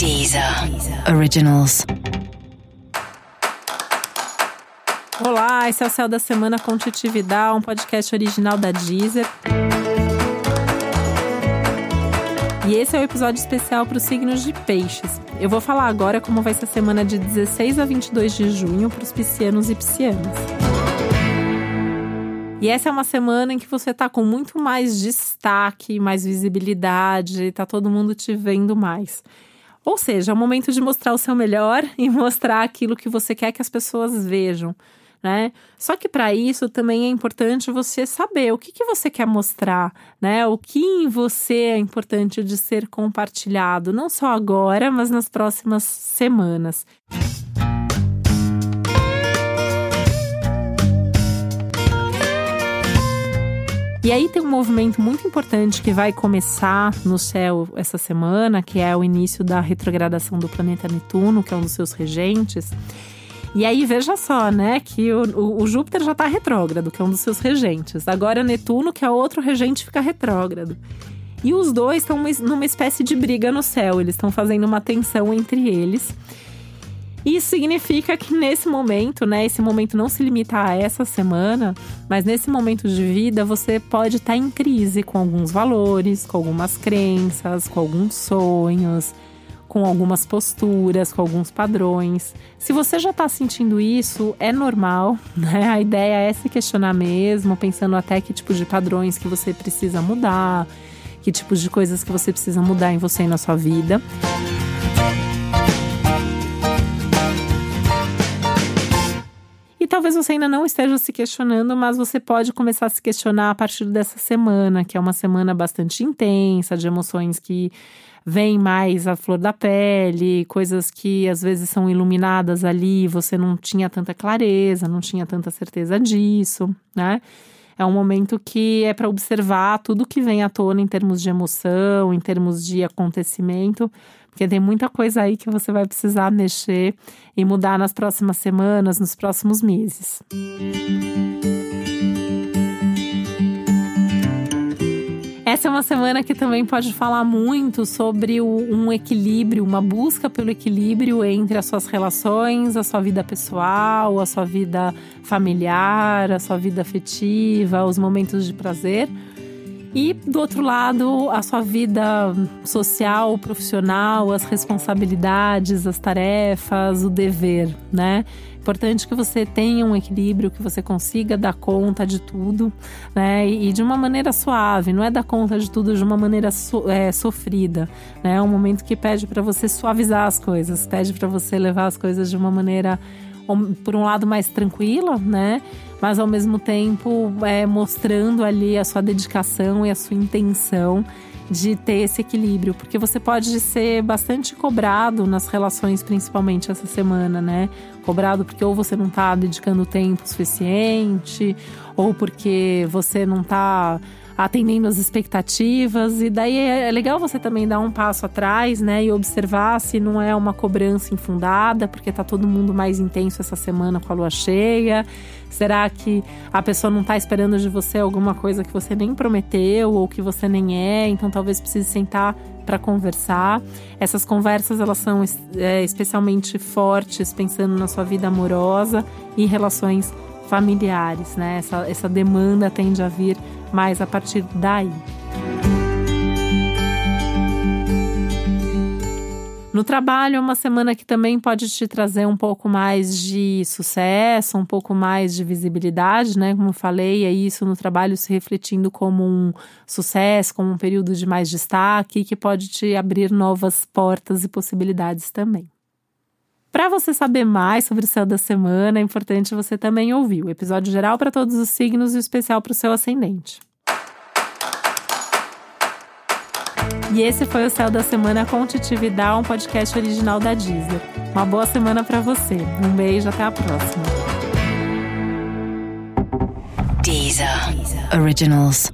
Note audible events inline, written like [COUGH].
Deezer Originals. Olá, esse é o Céu da Semana com Titividade, um podcast original da Deezer. E esse é o um episódio especial para os signos de peixes. Eu vou falar agora como vai ser a semana de 16 a 22 de junho para os piscianos e piscianas. E essa é uma semana em que você tá com muito mais destaque, mais visibilidade, tá todo mundo te vendo mais. Ou seja, é o momento de mostrar o seu melhor e mostrar aquilo que você quer que as pessoas vejam. Né? Só que para isso também é importante você saber o que, que você quer mostrar, né? O que em você é importante de ser compartilhado, não só agora, mas nas próximas semanas. E aí tem um movimento muito importante que vai começar no céu essa semana, que é o início da retrogradação do planeta Netuno, que é um dos seus regentes. E aí veja só, né, que o, o, Júpiter já está retrógrado, que é um dos seus regentes. Agora Netuno, que é outro regente, fica retrógrado. E os dois estão numa espécie de briga no céu, eles estão fazendo uma tensão entre eles. Isso significa que nesse momento, né, esse momento não se limita a essa semana, mas nesse momento de vida você pode estar tá em crise com alguns valores, com algumas crenças, com alguns sonhos, com algumas posturas, com alguns padrões. Se você já está sentindo isso, é normal, [LAUGHS] né? A ideia é se questionar mesmo, pensando até que tipo de padrões que você precisa mudar, que tipos de coisas que você precisa mudar em você e na sua vida. Talvez você ainda não esteja se questionando, mas você pode começar a se questionar a partir dessa semana, que é uma semana bastante intensa, de emoções que vêm mais à flor da pele, coisas que às vezes são iluminadas ali, você não tinha tanta clareza, não tinha tanta certeza disso, né? É um momento que é para observar tudo que vem à tona em termos de emoção, em termos de acontecimento, porque tem muita coisa aí que você vai precisar mexer e mudar nas próximas semanas, nos próximos meses. Essa uma semana que também pode falar muito sobre um equilíbrio, uma busca pelo equilíbrio entre as suas relações, a sua vida pessoal, a sua vida familiar, a sua vida afetiva, os momentos de prazer e do outro lado, a sua vida social, profissional, as responsabilidades, as tarefas, o dever, né? Importante que você tenha um equilíbrio, que você consiga dar conta de tudo, né? E de uma maneira suave, não é dar conta de tudo de uma maneira so, é, sofrida, né? É um momento que pede para você suavizar as coisas, pede para você levar as coisas de uma maneira, por um lado, mais tranquila, né? mas ao mesmo tempo é, mostrando ali a sua dedicação e a sua intenção de ter esse equilíbrio, porque você pode ser bastante cobrado nas relações, principalmente essa semana, né? Cobrado porque ou você não está dedicando tempo suficiente, ou porque você não está atendendo as expectativas. E daí é, é legal você também dar um passo atrás, né? E observar se não é uma cobrança infundada, porque tá todo mundo mais intenso essa semana com a lua cheia. Será que a pessoa não tá esperando de você alguma coisa que você nem prometeu ou que você nem é? Então talvez precise sentar para conversar. Essas conversas elas são é, especialmente fortes pensando na sua vida amorosa e relações familiares, né? Essa, essa demanda tende a vir mais a partir daí. No trabalho, é uma semana que também pode te trazer um pouco mais de sucesso, um pouco mais de visibilidade, né? Como eu falei, é isso no trabalho se refletindo como um sucesso, como um período de mais destaque, que pode te abrir novas portas e possibilidades também. Para você saber mais sobre o céu da semana, é importante você também ouvir o episódio geral para todos os signos e o especial para o seu ascendente. E esse foi o Céu da Semana com Titividade, um podcast original da Disney. Uma boa semana para você. Um beijo, até a próxima. Deezer. Originals.